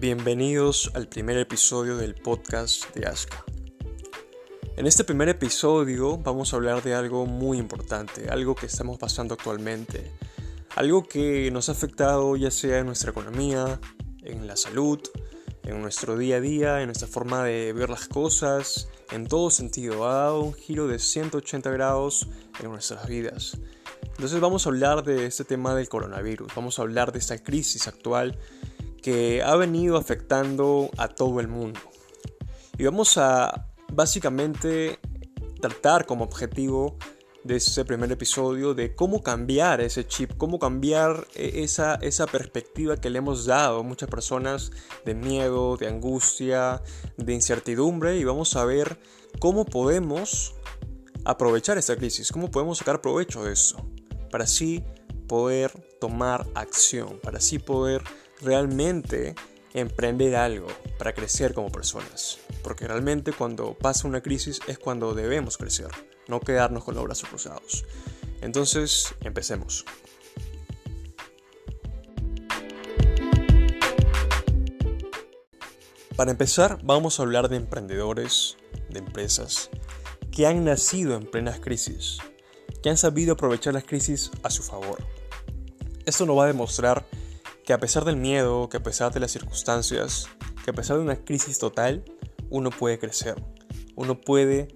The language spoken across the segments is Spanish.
Bienvenidos al primer episodio del podcast de Aska. En este primer episodio vamos a hablar de algo muy importante, algo que estamos pasando actualmente, algo que nos ha afectado ya sea en nuestra economía, en la salud, en nuestro día a día, en nuestra forma de ver las cosas, en todo sentido. Ha dado un giro de 180 grados en nuestras vidas. Entonces vamos a hablar de este tema del coronavirus, vamos a hablar de esta crisis actual que ha venido afectando a todo el mundo. Y vamos a básicamente tratar como objetivo de este primer episodio de cómo cambiar ese chip, cómo cambiar e, esa, esa perspectiva que le hemos dado a muchas personas de miedo, de angustia, de incertidumbre y vamos a ver cómo podemos aprovechar esta crisis, cómo podemos sacar provecho de eso, para así poder tomar acción, para así poder realmente emprender algo para crecer como personas. Porque realmente cuando pasa una crisis es cuando debemos crecer, no quedarnos con los brazos cruzados. Entonces, empecemos. Para empezar, vamos a hablar de emprendedores, de empresas, que han nacido en plenas crisis, que han sabido aprovechar las crisis a su favor. Esto nos va a demostrar que a pesar del miedo, que a pesar de las circunstancias, que a pesar de una crisis total, uno puede crecer, uno puede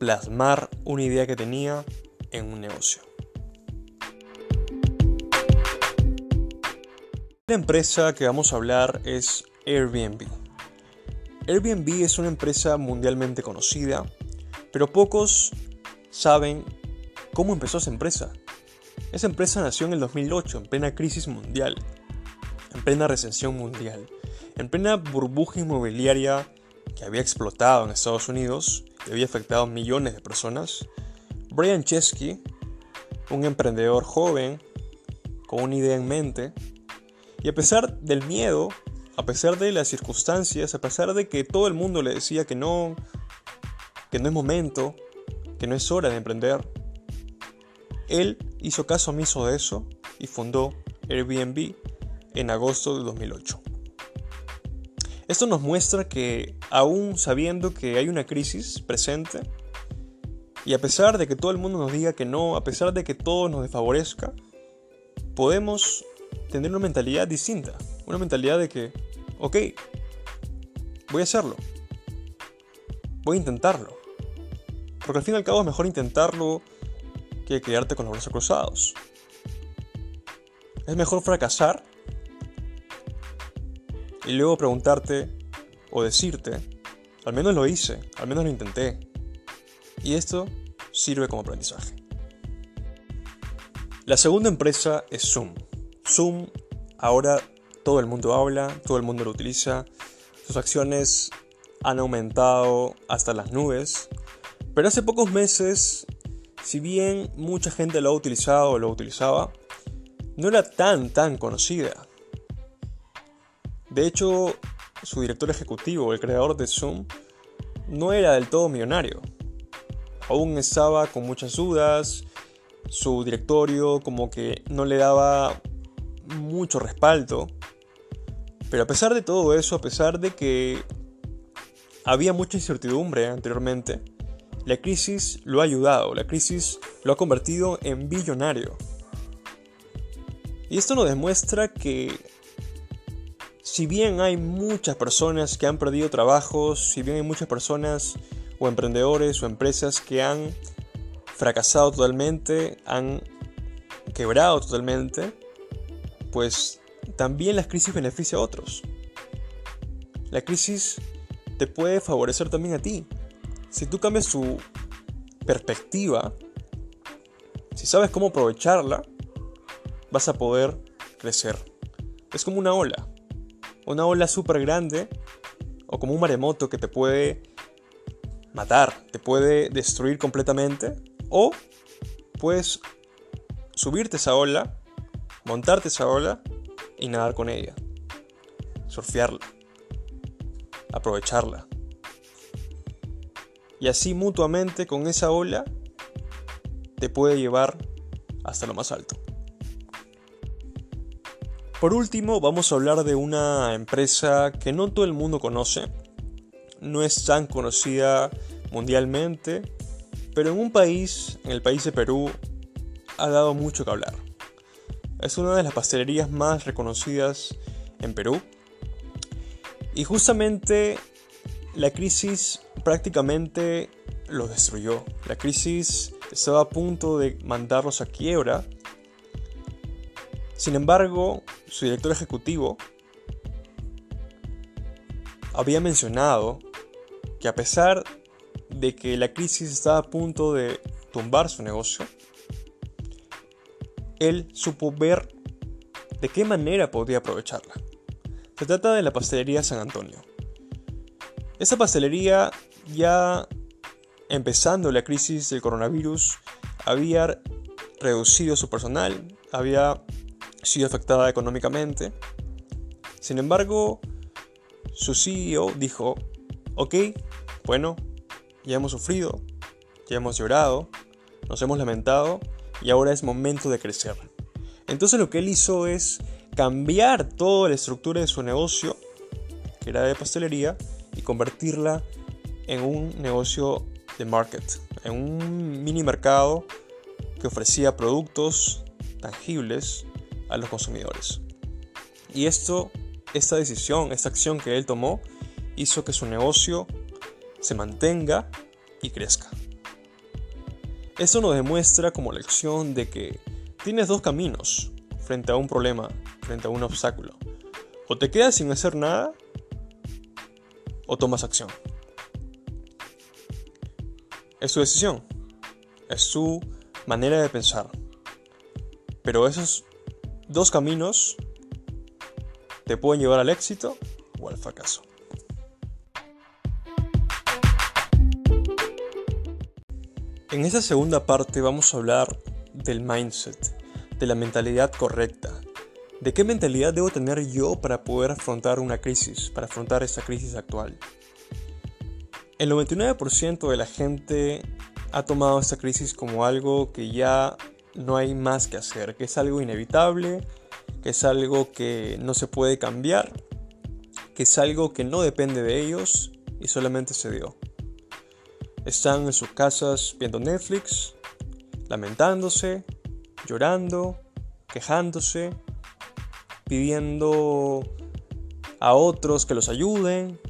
plasmar una idea que tenía en un negocio. La empresa que vamos a hablar es Airbnb. Airbnb es una empresa mundialmente conocida, pero pocos saben cómo empezó esa empresa. Esa empresa nació en el 2008, en plena crisis mundial, en plena recesión mundial, en plena burbuja inmobiliaria que había explotado en Estados Unidos y había afectado a millones de personas, Brian Chesky, un emprendedor joven con una idea en mente, y a pesar del miedo, a pesar de las circunstancias, a pesar de que todo el mundo le decía que no, que no es momento, que no es hora de emprender, él hizo caso omiso de eso y fundó Airbnb en agosto de 2008. Esto nos muestra que aún sabiendo que hay una crisis presente, y a pesar de que todo el mundo nos diga que no, a pesar de que todo nos desfavorezca, podemos tener una mentalidad distinta. Una mentalidad de que, ok, voy a hacerlo. Voy a intentarlo. Porque al fin y al cabo es mejor intentarlo que quedarte con los brazos cruzados. Es mejor fracasar y luego preguntarte o decirte, al menos lo hice, al menos lo intenté. Y esto sirve como aprendizaje. La segunda empresa es Zoom. Zoom ahora todo el mundo habla, todo el mundo lo utiliza, sus acciones han aumentado hasta las nubes, pero hace pocos meses, si bien mucha gente lo ha utilizado o lo utilizaba, no era tan tan conocida. De hecho, su director ejecutivo, el creador de Zoom, no era del todo millonario. Aún estaba con muchas dudas, su directorio como que no le daba mucho respaldo. Pero a pesar de todo eso, a pesar de que había mucha incertidumbre anteriormente, la crisis lo ha ayudado, la crisis lo ha convertido en billonario. Y esto nos demuestra que si bien hay muchas personas que han perdido trabajos, si bien hay muchas personas o emprendedores o empresas que han fracasado totalmente, han quebrado totalmente, pues también la crisis beneficia a otros. La crisis te puede favorecer también a ti. Si tú cambias tu perspectiva, si sabes cómo aprovecharla, vas a poder crecer. Es como una ola una ola súper grande o como un maremoto que te puede matar, te puede destruir completamente o puedes subirte esa ola, montarte esa ola y nadar con ella, surfearla, aprovecharla. Y así mutuamente con esa ola te puede llevar hasta lo más alto. Por último, vamos a hablar de una empresa que no todo el mundo conoce, no es tan conocida mundialmente, pero en un país, en el país de Perú, ha dado mucho que hablar. Es una de las pastelerías más reconocidas en Perú. Y justamente la crisis prácticamente los destruyó. La crisis estaba a punto de mandarlos a quiebra. Sin embargo, su director ejecutivo había mencionado que a pesar de que la crisis estaba a punto de tumbar su negocio, él supo ver de qué manera podía aprovecharla. Se trata de la pastelería San Antonio. Esa pastelería ya empezando la crisis del coronavirus había reducido su personal, había sido afectada económicamente. Sin embargo, su CEO dijo, ok, bueno, ya hemos sufrido, ya hemos llorado, nos hemos lamentado y ahora es momento de crecer. Entonces lo que él hizo es cambiar toda la estructura de su negocio, que era de pastelería, y convertirla en un negocio de market, en un mini mercado que ofrecía productos tangibles a los consumidores. Y esto, esta decisión, esta acción que él tomó, hizo que su negocio se mantenga y crezca. Esto nos demuestra como lección de que tienes dos caminos frente a un problema, frente a un obstáculo. O te quedas sin hacer nada o tomas acción. Es su decisión, es su manera de pensar. Pero esos dos caminos te pueden llevar al éxito o al fracaso. En esta segunda parte vamos a hablar del mindset, de la mentalidad correcta. ¿De qué mentalidad debo tener yo para poder afrontar una crisis, para afrontar esta crisis actual? El 99% de la gente ha tomado esta crisis como algo que ya no hay más que hacer, que es algo inevitable, que es algo que no se puede cambiar, que es algo que no depende de ellos y solamente se dio. Están en sus casas viendo Netflix, lamentándose, llorando, quejándose, pidiendo a otros que los ayuden,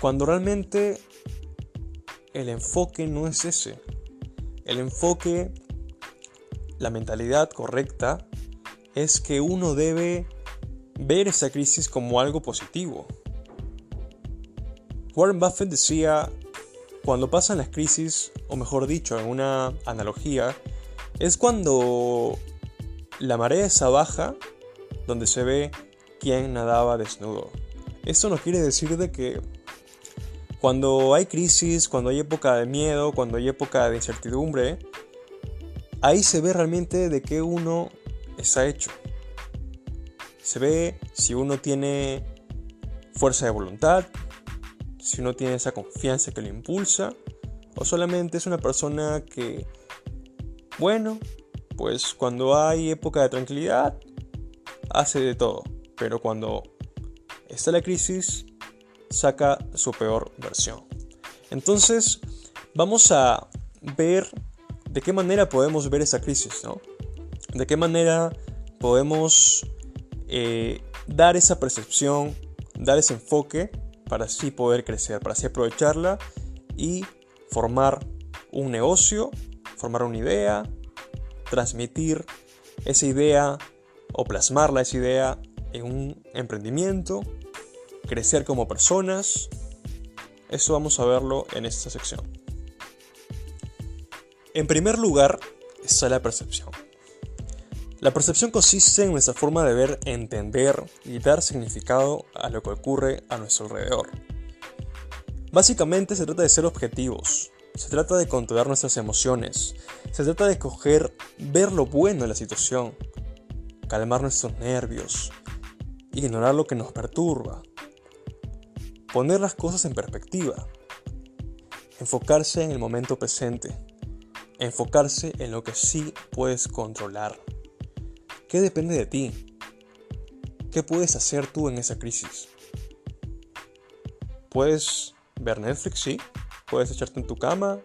cuando realmente el enfoque no es ese. El enfoque, la mentalidad correcta, es que uno debe ver esa crisis como algo positivo. Warren Buffett decía cuando pasan las crisis, o mejor dicho, en una analogía, es cuando la marea está baja, donde se ve quién nadaba desnudo. Esto no quiere decir de que cuando hay crisis, cuando hay época de miedo, cuando hay época de incertidumbre, ahí se ve realmente de qué uno está hecho. Se ve si uno tiene fuerza de voluntad, si uno tiene esa confianza que lo impulsa, o solamente es una persona que, bueno, pues cuando hay época de tranquilidad, hace de todo, pero cuando está la crisis, saca su peor versión. Entonces, vamos a ver de qué manera podemos ver esa crisis, ¿no? De qué manera podemos eh, dar esa percepción, dar ese enfoque para así poder crecer, para así aprovecharla y formar un negocio, formar una idea, transmitir esa idea o plasmarla esa idea en un emprendimiento, crecer como personas. Eso vamos a verlo en esta sección. En primer lugar está la percepción. La percepción consiste en nuestra forma de ver, entender y dar significado a lo que ocurre a nuestro alrededor. Básicamente se trata de ser objetivos, se trata de controlar nuestras emociones, se trata de coger, ver lo bueno en la situación, calmar nuestros nervios, ignorar lo que nos perturba, poner las cosas en perspectiva, enfocarse en el momento presente, enfocarse en lo que sí puedes controlar. ¿Qué depende de ti? ¿qué puedes hacer tú en esa crisis? Puedes ver Netflix, sí. Puedes echarte en tu cama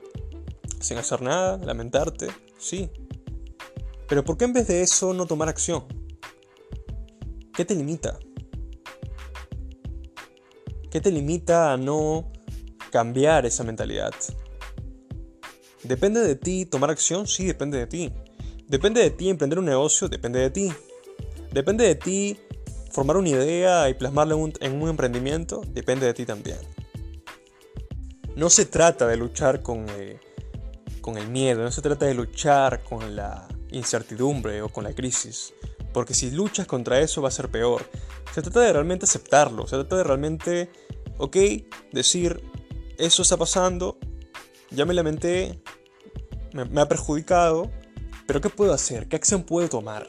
sin hacer nada, lamentarte, sí. Pero ¿por qué en vez de eso no tomar acción? ¿Qué te limita? ¿Qué te limita a no cambiar esa mentalidad? ¿Depende de ti tomar acción? Sí, depende de ti. ¿Depende de ti emprender un negocio? Depende de ti. ¿Depende de ti formar una idea y plasmarla en un, emprendimiento? Depende de ti también. No se trata de luchar con, eh, con el miedo, no se trata de luchar con la incertidumbre o con la crisis, porque si luchas contra eso va a ser peor. Se trata de realmente aceptarlo, se trata de realmente, ok, decir, eso está pasando, ya me lamenté, me, ha perjudicado, pero ¿qué puedo hacer? ¿Qué acción puedo tomar?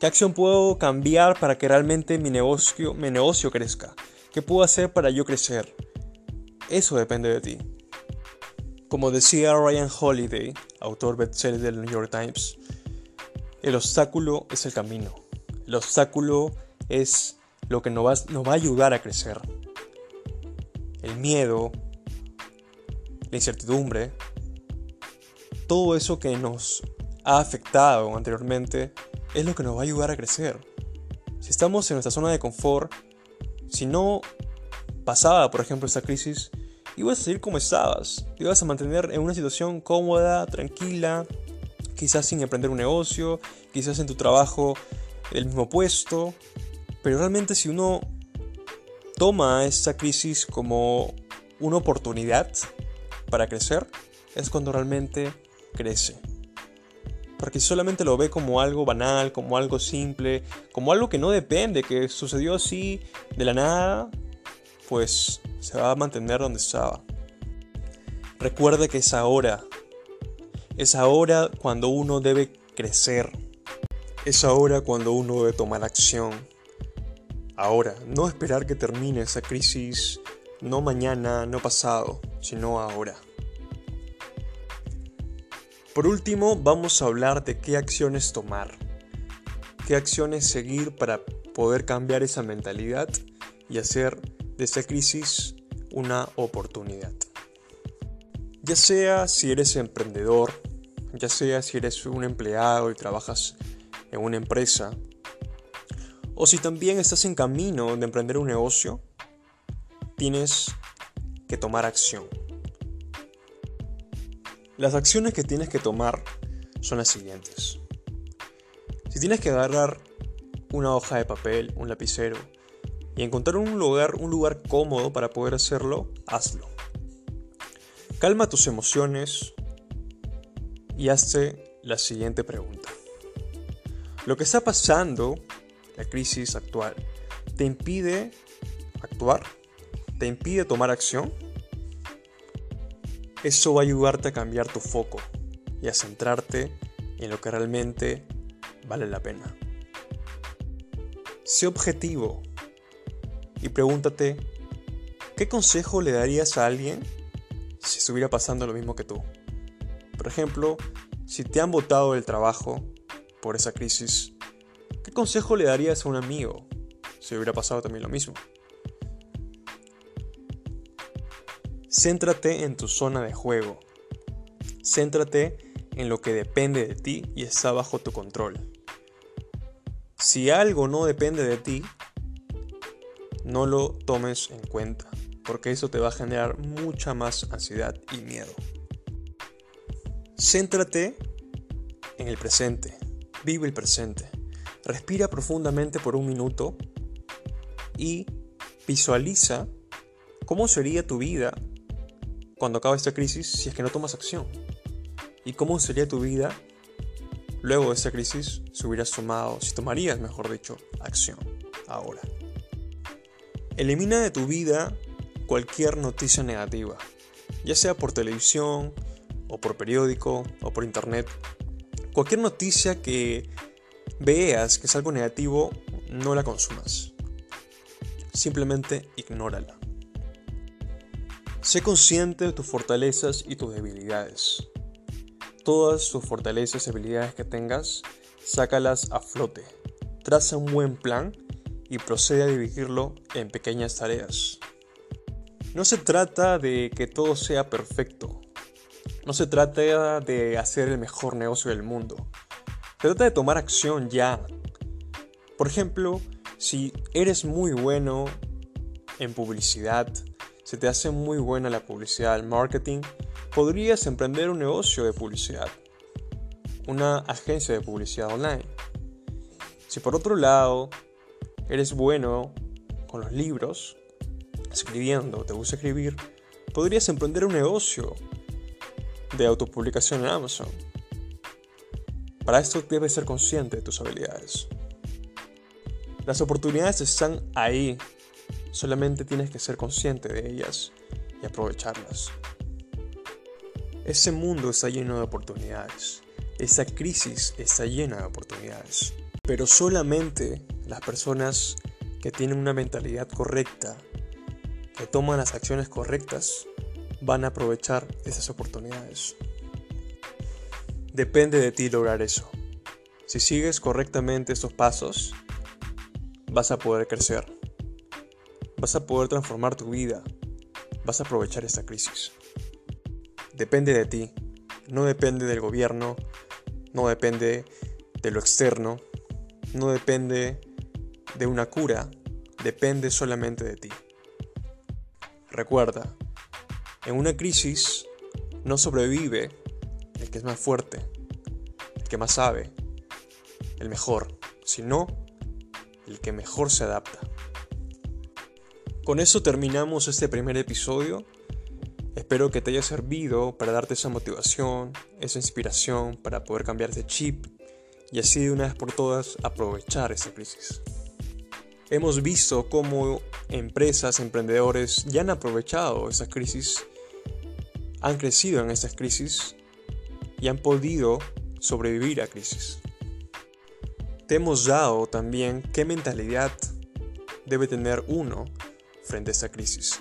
¿Qué acción puedo cambiar para que realmente mi negocio, mi negocio crezca? ¿Qué puedo hacer para yo crecer? Eso depende de ti. Como decía Ryan Holiday, autor bestseller del New York Times, el obstáculo es el camino. El obstáculo es lo que nos va, nos va a ayudar a crecer. El miedo, la incertidumbre, todo eso que nos ha afectado anteriormente es lo que nos va a ayudar a crecer. Si estamos en nuestra zona de confort, si no pasaba, por ejemplo, esta crisis, ibas a seguir como estabas. Te ibas a mantener en una situación cómoda, tranquila, quizás sin emprender un negocio, quizás en tu trabajo el mismo puesto. Pero realmente si uno toma esta crisis como una oportunidad para crecer, es cuando realmente crece. Porque si solamente lo ve como algo banal, como algo simple, como algo que no depende, que sucedió así de la nada, pues se va a mantener donde estaba. Recuerde que es ahora. Es ahora cuando uno debe crecer. Es ahora cuando uno debe tomar acción. Ahora, no esperar que termine esa crisis, no mañana, no pasado, sino ahora. Por último, vamos a hablar de qué acciones tomar, qué acciones seguir para poder cambiar esa mentalidad y hacer de esta crisis una oportunidad. Ya sea si eres emprendedor, ya sea si eres un empleado y trabajas en una empresa, o si también estás en camino de emprender un negocio, tienes que tomar acción. Las acciones que tienes que tomar son las siguientes. Si tienes que agarrar una hoja de papel, un lapicero y encontrar un lugar, un lugar cómodo para poder hacerlo, hazlo. Calma tus emociones y hazte la siguiente pregunta. Lo que está pasando, la crisis actual, ¿te impide actuar? ¿Te impide tomar acción? Eso va a ayudarte a cambiar tu foco y a centrarte en lo que realmente vale la pena. Sé objetivo y pregúntate, ¿qué consejo le darías a alguien si estuviera pasando lo mismo que tú? Por ejemplo, si te han botado del trabajo por esa crisis, ¿qué consejo le darías a un amigo si hubiera pasado también lo mismo? Céntrate en tu zona de juego. Céntrate en lo que depende de ti y está bajo tu control. Si algo no depende de ti, no lo tomes en cuenta, porque eso te va a generar mucha más ansiedad y miedo. Céntrate en el presente, vive el presente, respira profundamente por un minuto y visualiza cómo sería tu vida cuando acabe esta crisis si es que no tomas acción? ¿Y cómo sería tu vida luego de esta crisis si hubieras tomado, si tomarías, mejor dicho, acción ahora? Elimina de tu vida cualquier noticia negativa, ya sea por televisión, o por periódico, o por internet. Cualquier noticia que veas que es algo negativo, no la consumas. Simplemente ignórala. Sé consciente de tus fortalezas y tus debilidades. Todas tus fortalezas y habilidades que tengas, sácalas a flote. Traza un buen plan y procede a dividirlo en pequeñas tareas. No se trata de que todo sea perfecto. No se trata de hacer el mejor negocio del mundo. Se trata de tomar acción ya. Por ejemplo, si eres muy bueno en publicidad, se te hace muy buena la publicidad, el marketing, podrías emprender un negocio de publicidad, una agencia de publicidad online. Si por otro lado eres bueno con los libros, escribiendo, te gusta escribir, podrías emprender un negocio de autopublicación en Amazon. Para esto debes ser consciente de tus habilidades. Las oportunidades están ahí, solamente tienes que ser consciente de ellas y aprovecharlas. Ese mundo está lleno de oportunidades, esa crisis está llena de oportunidades, pero solamente las personas que tienen una mentalidad correcta que toman las acciones correctas van a aprovechar esas oportunidades. Depende de ti lograr eso. Si sigues correctamente estos pasos, vas a poder crecer. Vas a poder transformar tu vida. Vas a aprovechar esta crisis. Depende de ti. No depende del gobierno. No depende de lo externo. No depende de una cura. Depende solamente de ti. Recuerda, en una crisis no sobrevive el que es más fuerte, el que más sabe, el mejor, sino el que mejor se adapta. Con eso terminamos este primer episodio. Espero que te haya servido para darte esa motivación, esa inspiración para poder cambiar de chip y así de una vez por todas aprovechar esta crisis. Hemos visto cómo empresas, emprendedores ya han aprovechado esa crisis, han crecido en esas crisis y han podido sobrevivir a crisis. Te hemos dado también qué mentalidad debe tener uno frente a esta crisis.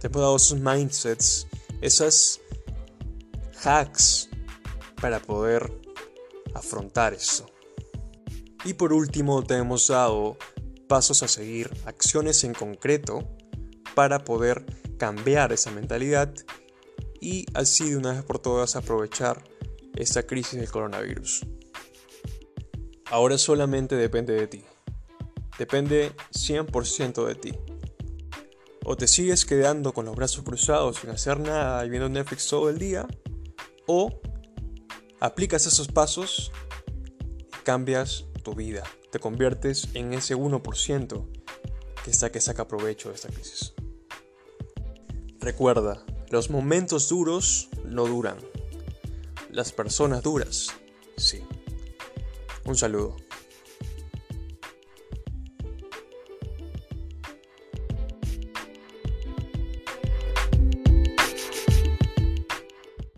Te hemos dado esos mindsets, esas hacks para poder afrontar eso. Y por último, te hemos dado pasos a seguir, acciones en concreto para poder cambiar esa mentalidad y así de una vez por todas aprovechar esta crisis del coronavirus. Ahora solamente depende de ti. Depende 100% de ti. O te sigues quedando con los brazos cruzados sin hacer nada y viendo Netflix todo el día, o aplicas esos pasos y cambias tu vida. Te conviertes en ese 1% que saca provecho de esta crisis. Recuerda, los momentos duros no duran. Las personas duras, sí. Un saludo.